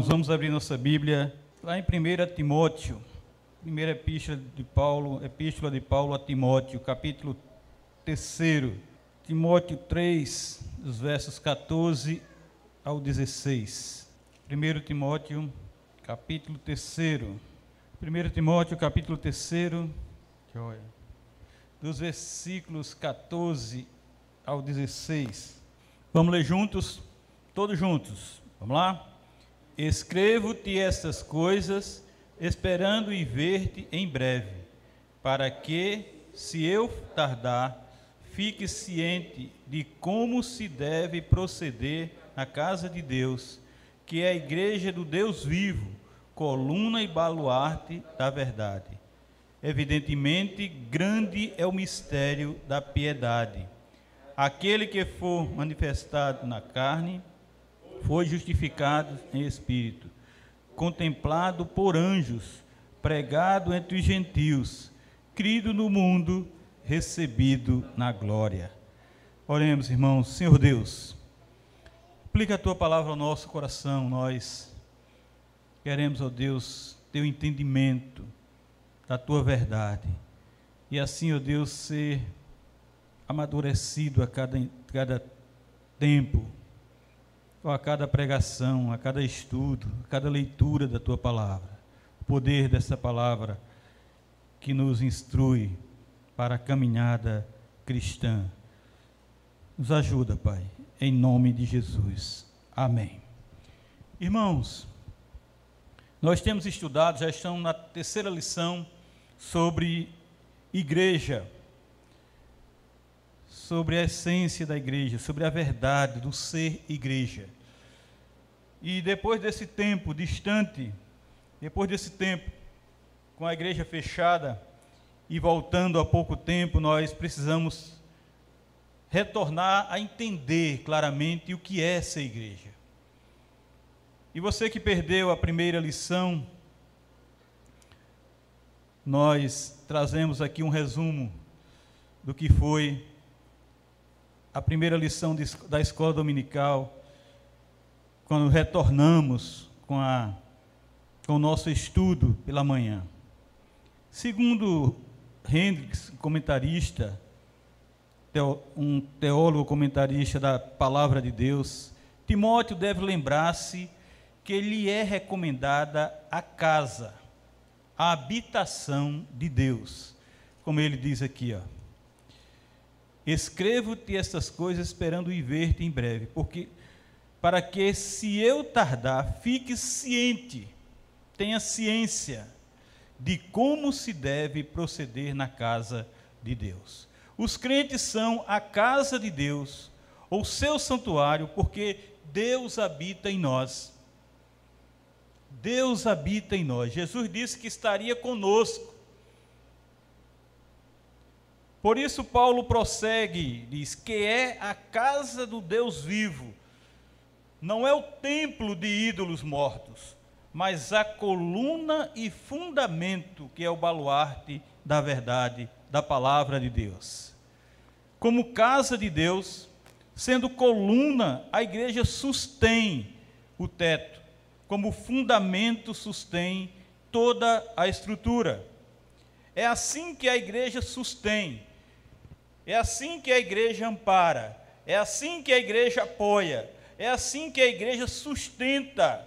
Irmãos, vamos abrir nossa Bíblia lá em 1 Timóteo, primeira epístola de Paulo, epístola de Paulo a Timóteo, capítulo 3. Timóteo 3, dos versos 14 ao 16. 1 Timóteo, capítulo 3. 1 Timóteo, capítulo 3, dos versículos 14 ao 16. Vamos ler juntos, todos juntos. Vamos lá? Escrevo-te estas coisas, esperando e ver-te em breve, para que, se eu tardar, fique ciente de como se deve proceder na casa de Deus, que é a igreja do Deus vivo, coluna e baluarte da verdade. Evidentemente, grande é o mistério da piedade. Aquele que for manifestado na carne, foi justificado em espírito, contemplado por anjos, pregado entre os gentios, crido no mundo, recebido na glória. Oremos, irmãos, Senhor Deus, aplica a tua palavra ao nosso coração, nós queremos, ó Deus, teu entendimento da tua verdade, e assim, ó Deus, ser amadurecido a cada, cada tempo, a cada pregação, a cada estudo, a cada leitura da tua palavra. O poder dessa palavra que nos instrui para a caminhada cristã. Nos ajuda, Pai, em nome de Jesus. Amém. Irmãos, nós temos estudado, já estamos na terceira lição sobre igreja sobre a essência da igreja, sobre a verdade do ser igreja. E depois desse tempo distante, depois desse tempo com a igreja fechada e voltando há pouco tempo, nós precisamos retornar a entender claramente o que é ser igreja. E você que perdeu a primeira lição, nós trazemos aqui um resumo do que foi a primeira lição de, da escola dominical, quando retornamos com, a, com o nosso estudo pela manhã. Segundo Hendricks, comentarista, um teólogo comentarista da palavra de Deus, Timóteo deve lembrar-se que lhe é recomendada a casa, a habitação de Deus, como ele diz aqui, ó. Escrevo-te estas coisas esperando ir ver-te em breve, porque para que se eu tardar, fique ciente, tenha ciência de como se deve proceder na casa de Deus. Os crentes são a casa de Deus, ou seu santuário, porque Deus habita em nós. Deus habita em nós. Jesus disse que estaria conosco. Por isso, Paulo prossegue, diz que é a casa do Deus vivo, não é o templo de ídolos mortos, mas a coluna e fundamento que é o baluarte da verdade, da palavra de Deus. Como casa de Deus, sendo coluna, a igreja sustém o teto, como fundamento sustém toda a estrutura. É assim que a igreja sustém é assim que a igreja ampara, é assim que a igreja apoia, é assim que a igreja sustenta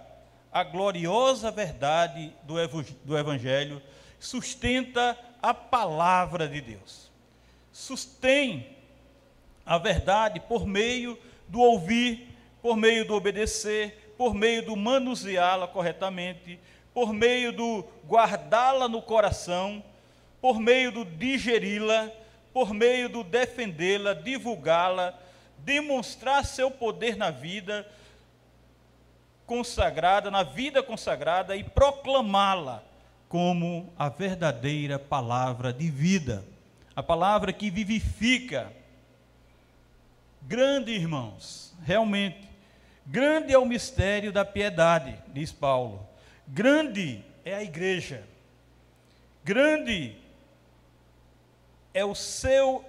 a gloriosa verdade do Evangelho, sustenta a palavra de Deus. Sustém a verdade por meio do ouvir, por meio do obedecer, por meio do manuseá-la corretamente, por meio do guardá-la no coração, por meio do digeri-la por meio do defendê-la, divulgá-la, demonstrar seu poder na vida consagrada, na vida consagrada e proclamá-la como a verdadeira palavra de vida, a palavra que vivifica. Grande, irmãos, realmente, grande é o mistério da piedade, diz Paulo. Grande é a igreja. Grande é o seu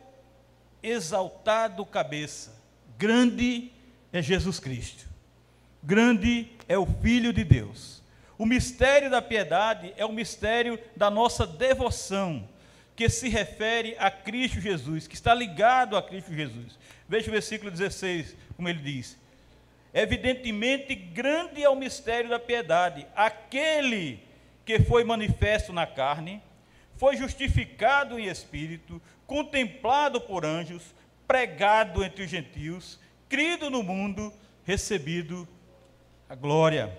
exaltado cabeça. Grande é Jesus Cristo. grande é o Filho de Deus. O mistério da piedade é o mistério da nossa devoção, que se refere a Cristo Jesus, que está ligado a Cristo Jesus. Veja o versículo 16, como ele diz: Evidentemente, grande é o mistério da piedade. Aquele que foi manifesto na carne, foi justificado em espírito, contemplado por anjos, pregado entre os gentios, crido no mundo, recebido a glória.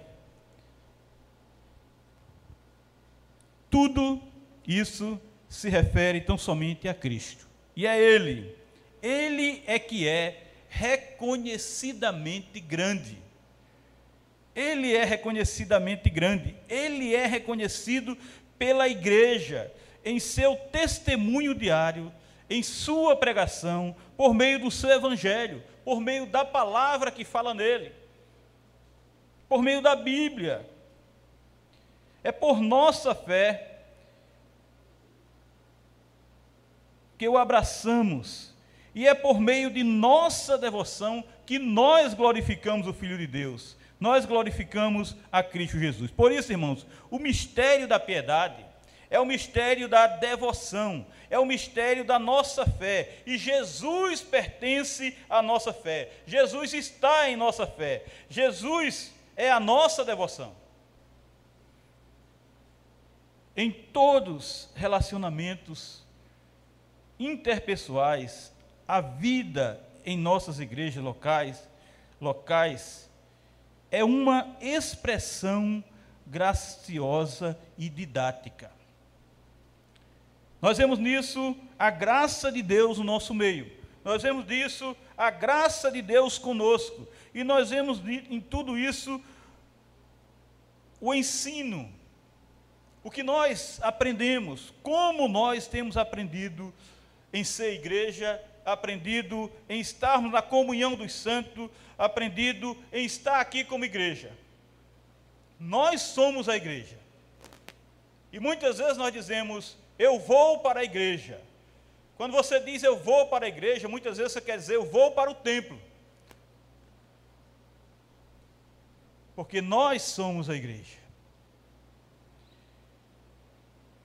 Tudo isso se refere tão somente a Cristo. E é Ele. Ele é que é reconhecidamente grande. Ele é reconhecidamente grande. Ele é reconhecido pela igreja em seu testemunho diário, em sua pregação, por meio do seu evangelho, por meio da palavra que fala nele, por meio da Bíblia. É por nossa fé que o abraçamos, e é por meio de nossa devoção que nós glorificamos o Filho de Deus, nós glorificamos a Cristo Jesus. Por isso, irmãos, o mistério da piedade é o mistério da devoção, é o mistério da nossa fé. E Jesus pertence à nossa fé. Jesus está em nossa fé. Jesus é a nossa devoção. Em todos relacionamentos interpessoais, a vida em nossas igrejas locais, locais é uma expressão graciosa e didática. Nós vemos nisso a graça de Deus no nosso meio. Nós vemos nisso a graça de Deus conosco. E nós vemos em tudo isso o ensino, o que nós aprendemos, como nós temos aprendido em ser igreja, aprendido em estarmos na comunhão dos santos, aprendido em estar aqui como igreja. Nós somos a igreja. E muitas vezes nós dizemos, eu vou para a igreja. Quando você diz eu vou para a igreja, muitas vezes você quer dizer eu vou para o templo. Porque nós somos a igreja.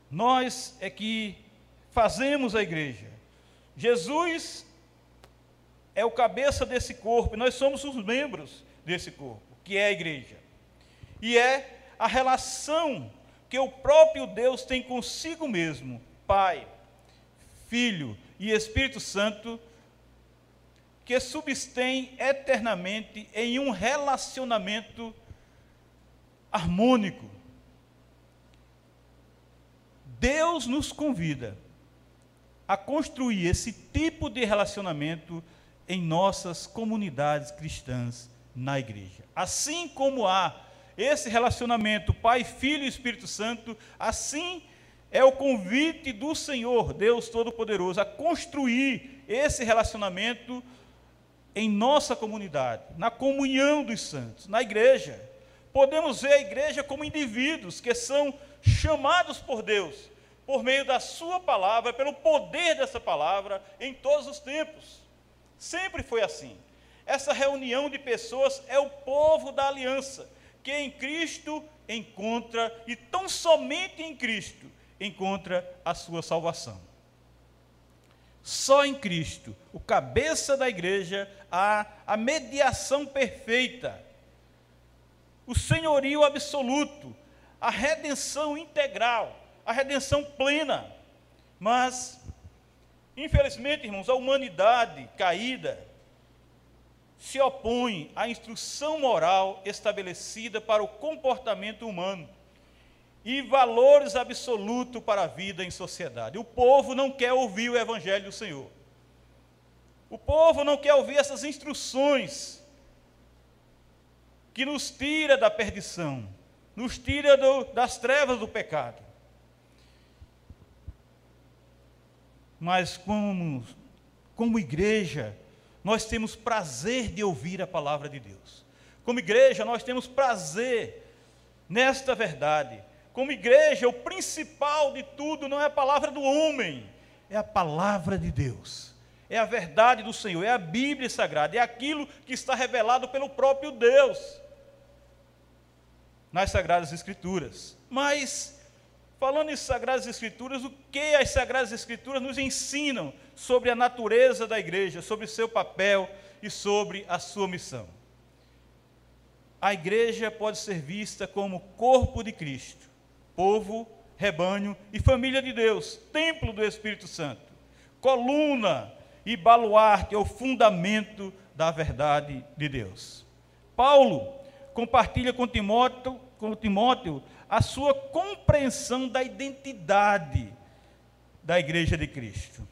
Nós é que fazemos a igreja. Jesus é o cabeça desse corpo, e nós somos os membros desse corpo, que é a igreja. E é a relação que o próprio Deus tem consigo mesmo, Pai, Filho e Espírito Santo, que substem eternamente em um relacionamento harmônico. Deus nos convida a construir esse tipo de relacionamento em nossas comunidades cristãs na igreja. Assim como há esse relacionamento Pai, Filho e Espírito Santo, assim é o convite do Senhor, Deus Todo-Poderoso, a construir esse relacionamento em nossa comunidade, na comunhão dos santos, na igreja. Podemos ver a igreja como indivíduos que são chamados por Deus, por meio da Sua palavra, pelo poder dessa palavra, em todos os tempos. Sempre foi assim. Essa reunião de pessoas é o povo da aliança que em Cristo encontra, e tão somente em Cristo, encontra a sua salvação. Só em Cristo, o cabeça da igreja, há a mediação perfeita, o senhorio absoluto, a redenção integral, a redenção plena. Mas, infelizmente, irmãos, a humanidade caída, se opõe à instrução moral estabelecida para o comportamento humano e valores absolutos para a vida em sociedade. O povo não quer ouvir o evangelho do Senhor. O povo não quer ouvir essas instruções que nos tira da perdição, nos tira do, das trevas do pecado. Mas como, como igreja, nós temos prazer de ouvir a palavra de Deus. Como igreja, nós temos prazer nesta verdade. Como igreja, o principal de tudo não é a palavra do homem, é a palavra de Deus. É a verdade do Senhor, é a Bíblia Sagrada, é aquilo que está revelado pelo próprio Deus. nas Sagradas Escrituras. Mas, falando em Sagradas Escrituras, o que as Sagradas Escrituras nos ensinam sobre a natureza da igreja, sobre seu papel e sobre a sua missão? A igreja pode ser vista como corpo de Cristo, povo, rebanho e família de Deus, templo do Espírito Santo, coluna e baluarte, ou fundamento da verdade de Deus. Paulo compartilha com Timóteo, com Timóteo a sua compreensão da identidade da igreja de Cristo.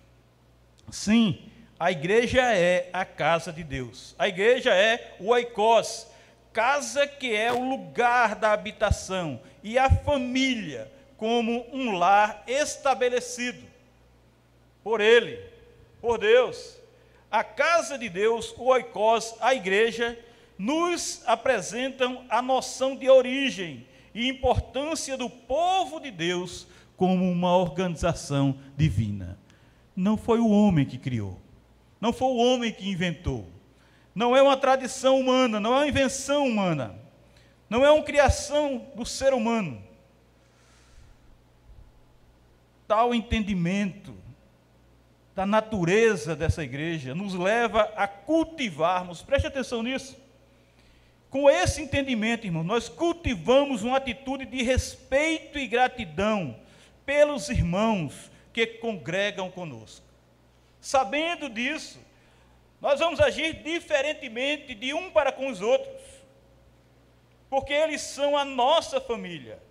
Sim, a igreja é a casa de Deus. A igreja é o oikos, casa que é o lugar da habitação, e a família como um lar estabelecido por ele, por Deus. A casa de Deus, o oikos, a igreja, nos apresentam a noção de origem e importância do povo de Deus como uma organização divina. Não foi o homem que criou, não foi o homem que inventou, não é uma tradição humana, não é uma invenção humana, não é uma criação do ser humano. Tal entendimento da natureza dessa igreja nos leva a cultivarmos, preste atenção nisso, com esse entendimento, irmão, nós cultivamos uma atitude de respeito e gratidão pelos irmãos que congregam conosco. Sabendo disso, nós vamos agir diferentemente de um para com os outros, porque eles são a nossa família,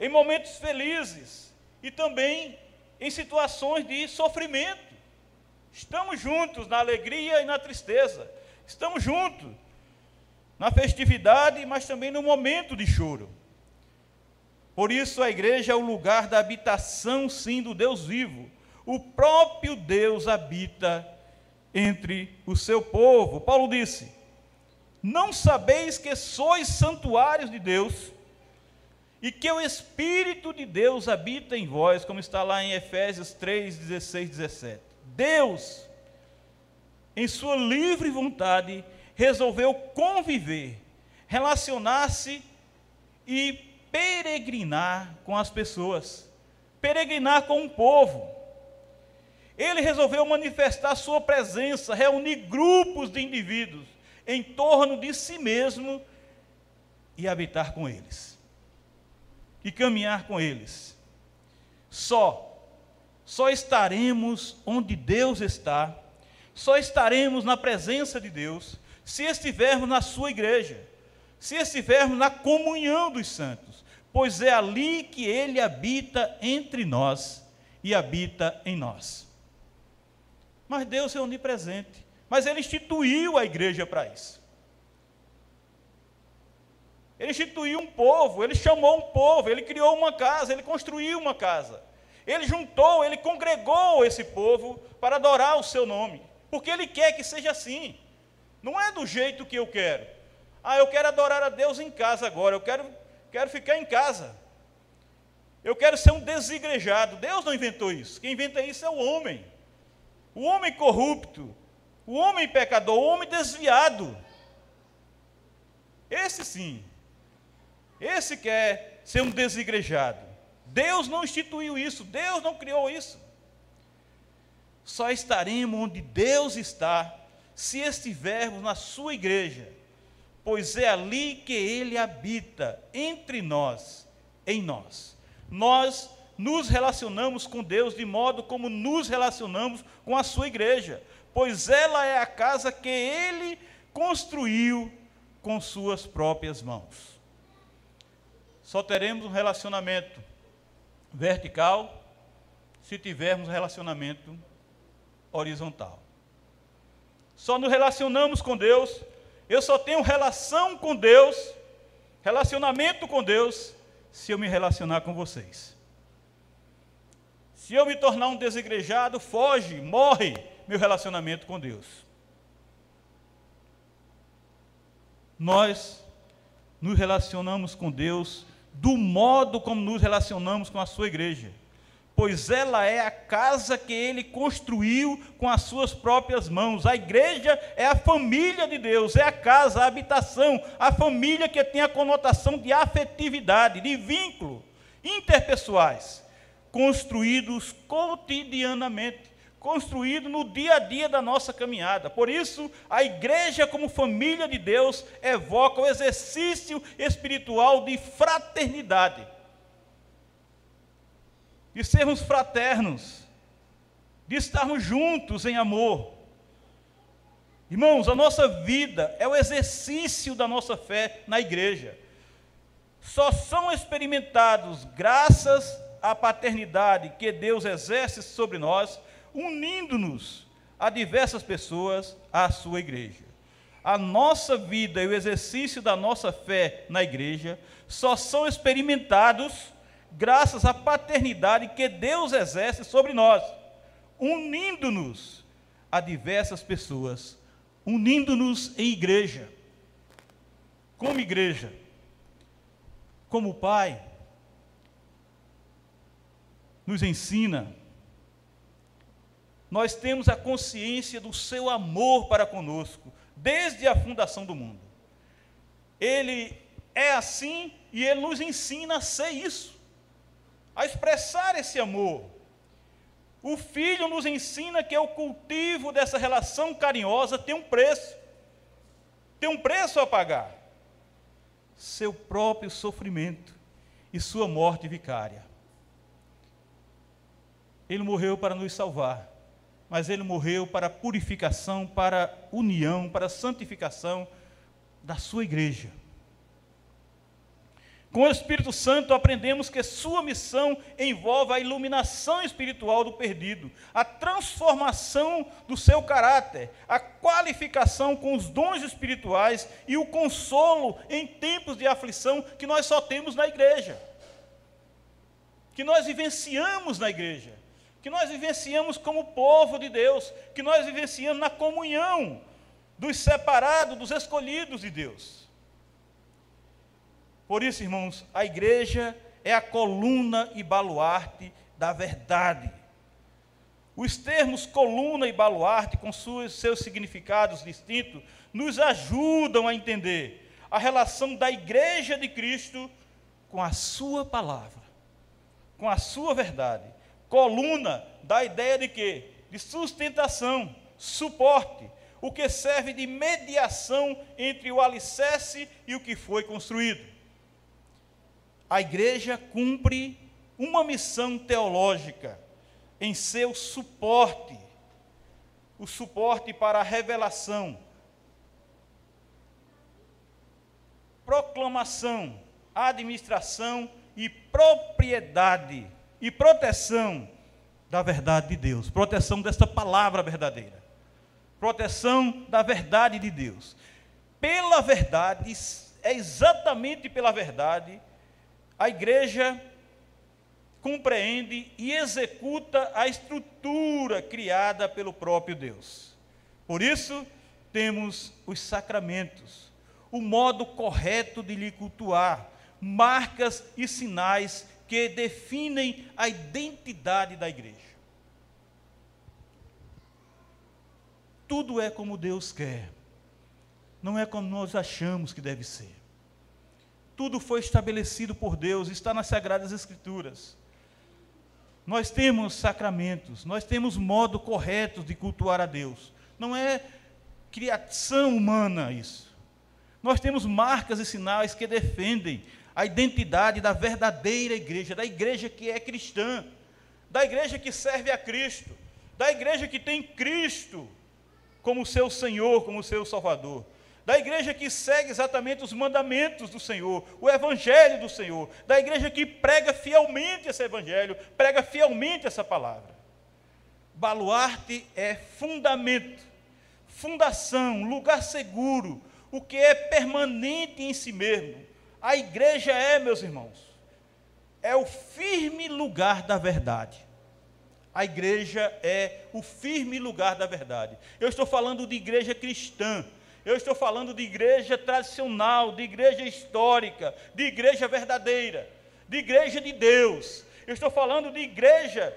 em momentos felizes e também em situações de sofrimento. Estamos juntos na alegria e na tristeza, estamos juntos na festividade, mas também no momento de choro. Por isso a igreja é o lugar da habitação, sim, do Deus vivo. O próprio Deus habita entre o seu povo. Paulo disse: Não sabeis que sois santuários de Deus e que o Espírito de Deus habita em vós, como está lá em Efésios 3, 16, 17. Deus, em sua livre vontade, resolveu conviver, relacionar-se e peregrinar com as pessoas, peregrinar com o povo. Ele resolveu manifestar sua presença, reunir grupos de indivíduos em torno de si mesmo e habitar com eles. E caminhar com eles. Só, só estaremos onde Deus está, só estaremos na presença de Deus se estivermos na sua igreja, se estivermos na comunhão dos santos, pois é ali que ele habita entre nós e habita em nós. Mas Deus é onipresente, mas ele instituiu a igreja para isso. Ele instituiu um povo, ele chamou um povo, ele criou uma casa, ele construiu uma casa. Ele juntou, ele congregou esse povo para adorar o seu nome, porque ele quer que seja assim. Não é do jeito que eu quero. Ah, eu quero adorar a Deus em casa agora, eu quero, quero ficar em casa. Eu quero ser um desigrejado. Deus não inventou isso. Quem inventa isso é o homem. O homem corrupto, o homem pecador, o homem desviado. Esse sim. Esse quer ser um desigrejado. Deus não instituiu isso, Deus não criou isso. Só estaremos onde Deus está se estivermos na sua igreja, pois é ali que ele habita, entre nós, em nós. Nós nos relacionamos com Deus de modo como nos relacionamos com a sua igreja, pois ela é a casa que ele construiu com suas próprias mãos. Só teremos um relacionamento vertical se tivermos relacionamento horizontal só nos relacionamos com Deus, eu só tenho relação com Deus, relacionamento com Deus, se eu me relacionar com vocês. Se eu me tornar um desigrejado, foge, morre meu relacionamento com Deus. Nós nos relacionamos com Deus do modo como nos relacionamos com a sua igreja, pois ela é a casa que ele construiu com as suas próprias mãos. A igreja é a família de Deus, é a casa, a habitação, a família que tem a conotação de afetividade, de vínculo interpessoais, construídos cotidianamente, construído no dia a dia da nossa caminhada. Por isso, a igreja, como família de Deus, evoca o exercício espiritual de fraternidade de sermos fraternos, de estarmos juntos em amor. Irmãos, a nossa vida é o exercício da nossa fé na igreja. Só são experimentados graças à paternidade que Deus exerce sobre nós, unindo-nos a diversas pessoas à sua igreja. A nossa vida e o exercício da nossa fé na igreja só são experimentados graças à paternidade que Deus exerce sobre nós, unindo-nos a diversas pessoas, unindo-nos em igreja. Como igreja, como Pai, nos ensina, nós temos a consciência do seu amor para conosco, desde a fundação do mundo. Ele é assim e ele nos ensina a ser isso a expressar esse amor. O filho nos ensina que o cultivo dessa relação carinhosa tem um preço. Tem um preço a pagar. Seu próprio sofrimento e sua morte vicária. Ele morreu para nos salvar, mas ele morreu para purificação, para união, para santificação da sua igreja. Com o Espírito Santo aprendemos que sua missão envolve a iluminação espiritual do perdido, a transformação do seu caráter, a qualificação com os dons espirituais e o consolo em tempos de aflição que nós só temos na igreja. Que nós vivenciamos na igreja, que nós vivenciamos como povo de Deus, que nós vivenciamos na comunhão dos separados, dos escolhidos de Deus. Por isso, irmãos, a igreja é a coluna e baluarte da verdade. Os termos coluna e baluarte, com seus, significados distintos, nos ajudam a entender a relação da igreja de Cristo com a sua palavra, com a sua verdade. Coluna dá a ideia de quê? De sustentação, suporte, o que serve de mediação entre o alicerce e o que foi construído a igreja cumpre uma missão teológica em seu suporte o suporte para a revelação, proclamação, administração e propriedade e proteção da verdade de Deus, proteção desta palavra verdadeira, proteção da verdade de Deus. Pela verdade, é exatamente pela verdade a igreja compreende e executa a estrutura criada pelo próprio Deus. Por isso, temos os sacramentos, o modo correto de lhe cultuar, marcas e sinais que definem a identidade da igreja. Tudo é como Deus quer, não é como nós achamos que deve ser. Tudo foi estabelecido por Deus, está nas Sagradas Escrituras. Nós temos sacramentos, nós temos modo correto de cultuar a Deus. Não é criação humana isso. Nós temos marcas e sinais que defendem a identidade da verdadeira igreja, da igreja que é cristã, da igreja que serve a Cristo, da igreja que tem Cristo como seu Senhor, como seu Salvador da igreja que segue exatamente os mandamentos do Senhor, o evangelho do Senhor, da igreja que prega fielmente esse evangelho, prega fielmente essa palavra. Baluarte é fundamento, fundação, lugar seguro, o que é permanente em si mesmo. A igreja é, meus irmãos, é o firme lugar da verdade. A igreja é o firme lugar da verdade. Eu estou falando de igreja cristã, eu estou falando de igreja tradicional, de igreja histórica, de igreja verdadeira, de igreja de Deus. Eu estou falando de igreja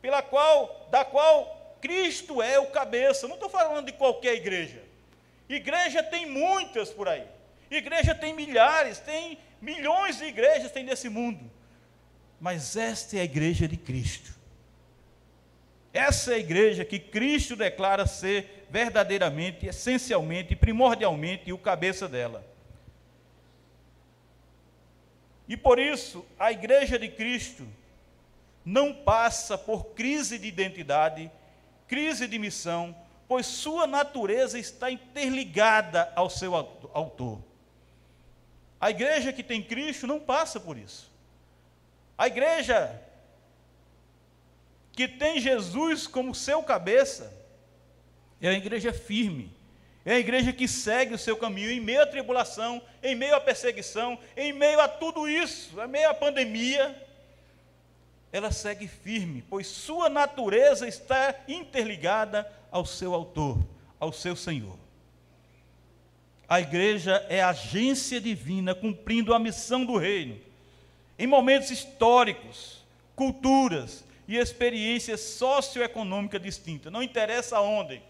pela qual, da qual Cristo é o cabeça. Não estou falando de qualquer igreja. Igreja tem muitas por aí. Igreja tem milhares, tem milhões de igrejas tem nesse mundo. Mas esta é a igreja de Cristo. Essa é a igreja que Cristo declara ser verdadeiramente, essencialmente, primordialmente o cabeça dela. E por isso, a igreja de Cristo não passa por crise de identidade, crise de missão, pois sua natureza está interligada ao seu autor. A igreja que tem Cristo não passa por isso. A igreja que tem Jesus como seu cabeça é a igreja firme, é a igreja que segue o seu caminho em meio à tribulação, em meio à perseguição, em meio a tudo isso, em meio à pandemia. Ela segue firme, pois sua natureza está interligada ao seu autor, ao seu Senhor. A igreja é agência divina cumprindo a missão do reino. Em momentos históricos, culturas e experiências socioeconômicas distintas, não interessa onde,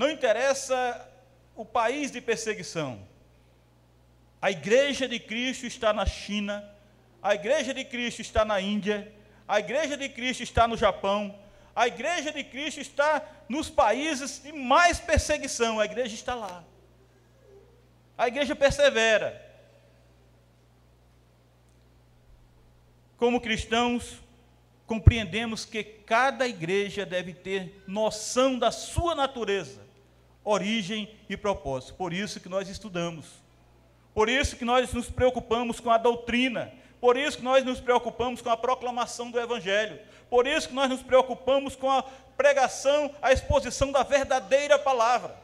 não interessa o país de perseguição. A igreja de Cristo está na China, a igreja de Cristo está na Índia, a igreja de Cristo está no Japão, a igreja de Cristo está nos países de mais perseguição, a igreja está lá. A igreja persevera. Como cristãos, compreendemos que cada igreja deve ter noção da sua natureza, origem e propósito. Por isso que nós estudamos. Por isso que nós nos preocupamos com a doutrina. Por isso que nós nos preocupamos com a proclamação do evangelho. Por isso que nós nos preocupamos com a pregação, a exposição da verdadeira palavra.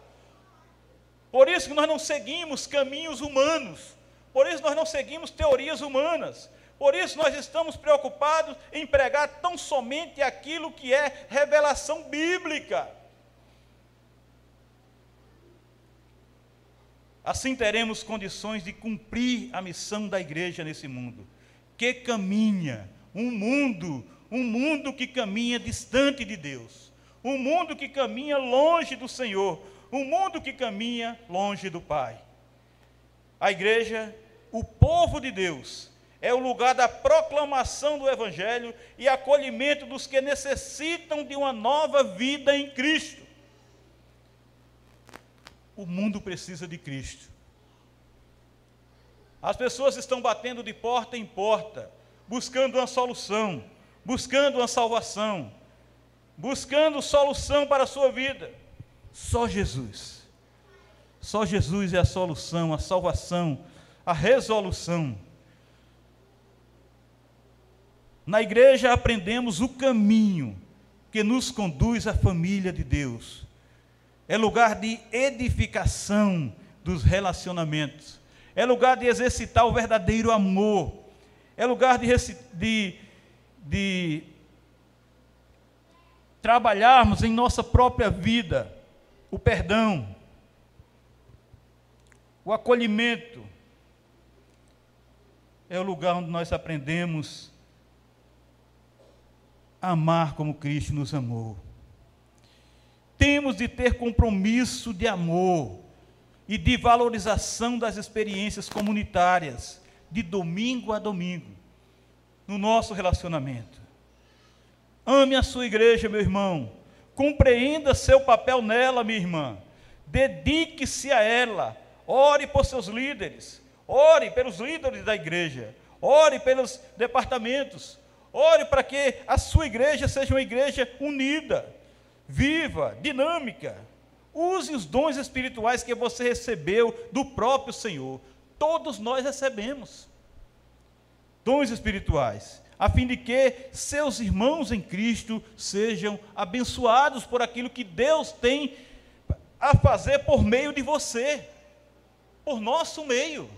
Por isso que nós não seguimos caminhos humanos. Por isso nós não seguimos teorias humanas. Por isso nós estamos preocupados em pregar tão somente aquilo que é revelação bíblica. Assim teremos condições de cumprir a missão da igreja nesse mundo, que caminha, um mundo, um mundo que caminha distante de Deus, um mundo que caminha longe do Senhor, um mundo que caminha longe do Pai. A igreja, o povo de Deus, é o lugar da proclamação do Evangelho e acolhimento dos que necessitam de uma nova vida em Cristo. O mundo precisa de Cristo. As pessoas estão batendo de porta em porta, buscando uma solução, buscando uma salvação, buscando solução para a sua vida. Só Jesus. Só Jesus é a solução, a salvação, a resolução. Na igreja aprendemos o caminho que nos conduz à família de Deus. É lugar de edificação dos relacionamentos. É lugar de exercitar o verdadeiro amor. É lugar de, de, de trabalharmos em nossa própria vida o perdão, o acolhimento. É o lugar onde nós aprendemos amar como Cristo nos amou. Temos de ter compromisso de amor e de valorização das experiências comunitárias, de domingo a domingo, no nosso relacionamento. Ame a sua igreja, meu irmão. Compreenda seu papel nela, minha irmã. Dedique-se a ela. Ore por seus líderes. Ore pelos líderes da igreja. Ore pelos departamentos. Ore para que a sua igreja seja uma igreja unida, viva, dinâmica. Use os dons espirituais que você recebeu do próprio Senhor. Todos nós recebemos dons espirituais, a fim de que seus irmãos em Cristo sejam abençoados por aquilo que Deus tem a fazer por meio de você, por nosso meio.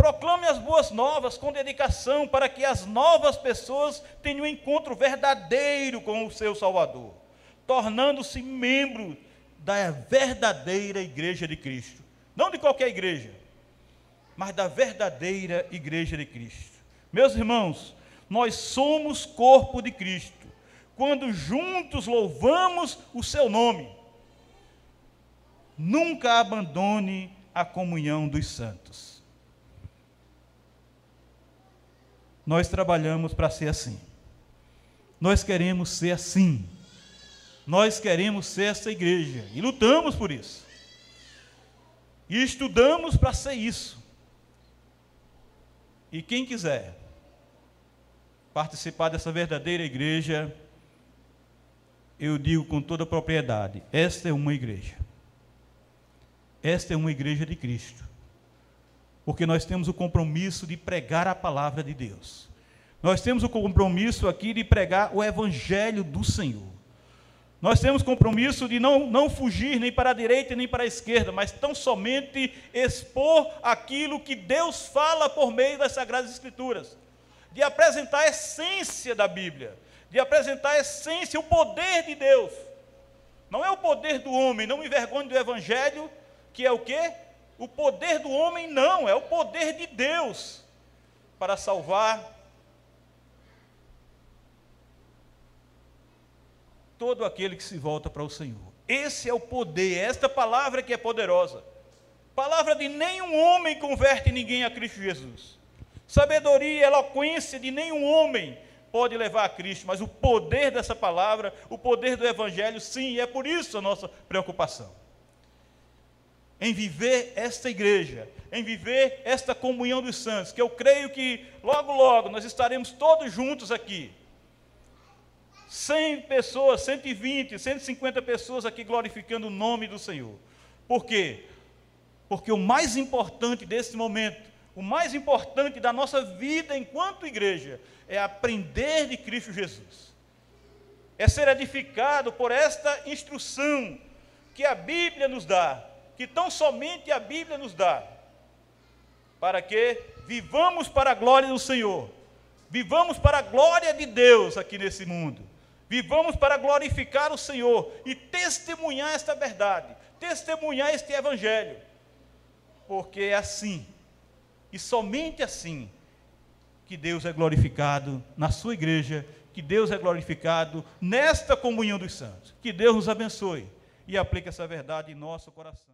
Proclame as boas novas com dedicação para que as novas pessoas tenham um encontro verdadeiro com o seu Salvador, tornando-se membro da verdadeira igreja de Cristo. Não de qualquer igreja, mas da verdadeira igreja de Cristo. Meus irmãos, nós somos corpo de Cristo, quando juntos louvamos o seu nome. Nunca abandone a comunhão dos santos. Nós trabalhamos para ser assim. Nós queremos ser assim. Nós queremos ser essa igreja e lutamos por isso. E estudamos para ser isso. E quem quiser participar dessa verdadeira igreja, eu digo com toda propriedade: esta é uma igreja. Esta é uma igreja de Cristo. Porque nós temos o compromisso de pregar a palavra de Deus. Nós temos o compromisso aqui de pregar o evangelho do Senhor. Nós temos compromisso de não, não fugir nem para a direita nem para a esquerda, mas tão somente expor aquilo que Deus fala por meio das Sagradas Escrituras, de apresentar a essência da Bíblia, de apresentar a essência, o poder de Deus. Não é o poder do homem, não me envergonhe do Evangelho, que é o quê? O poder do homem não, é o poder de Deus para salvar todo aquele que se volta para o Senhor. Esse é o poder, esta palavra que é poderosa. Palavra de nenhum homem converte ninguém a Cristo Jesus. Sabedoria eloquência de nenhum homem pode levar a Cristo, mas o poder dessa palavra, o poder do Evangelho, sim, é por isso a nossa preocupação. Em viver esta igreja, em viver esta comunhão dos santos, que eu creio que logo, logo nós estaremos todos juntos aqui, 100 pessoas, 120, 150 pessoas aqui glorificando o nome do Senhor. Por quê? Porque o mais importante desse momento, o mais importante da nossa vida enquanto igreja, é aprender de Cristo Jesus. É ser edificado por esta instrução que a Bíblia nos dá, que tão somente a Bíblia nos dá, para que vivamos para a glória do Senhor, vivamos para a glória de Deus aqui nesse mundo Vivamos para glorificar o Senhor e testemunhar esta verdade, testemunhar este Evangelho. Porque é assim, e somente assim, que Deus é glorificado na sua igreja, que Deus é glorificado nesta comunhão dos santos. Que Deus nos abençoe e aplique essa verdade em nosso coração.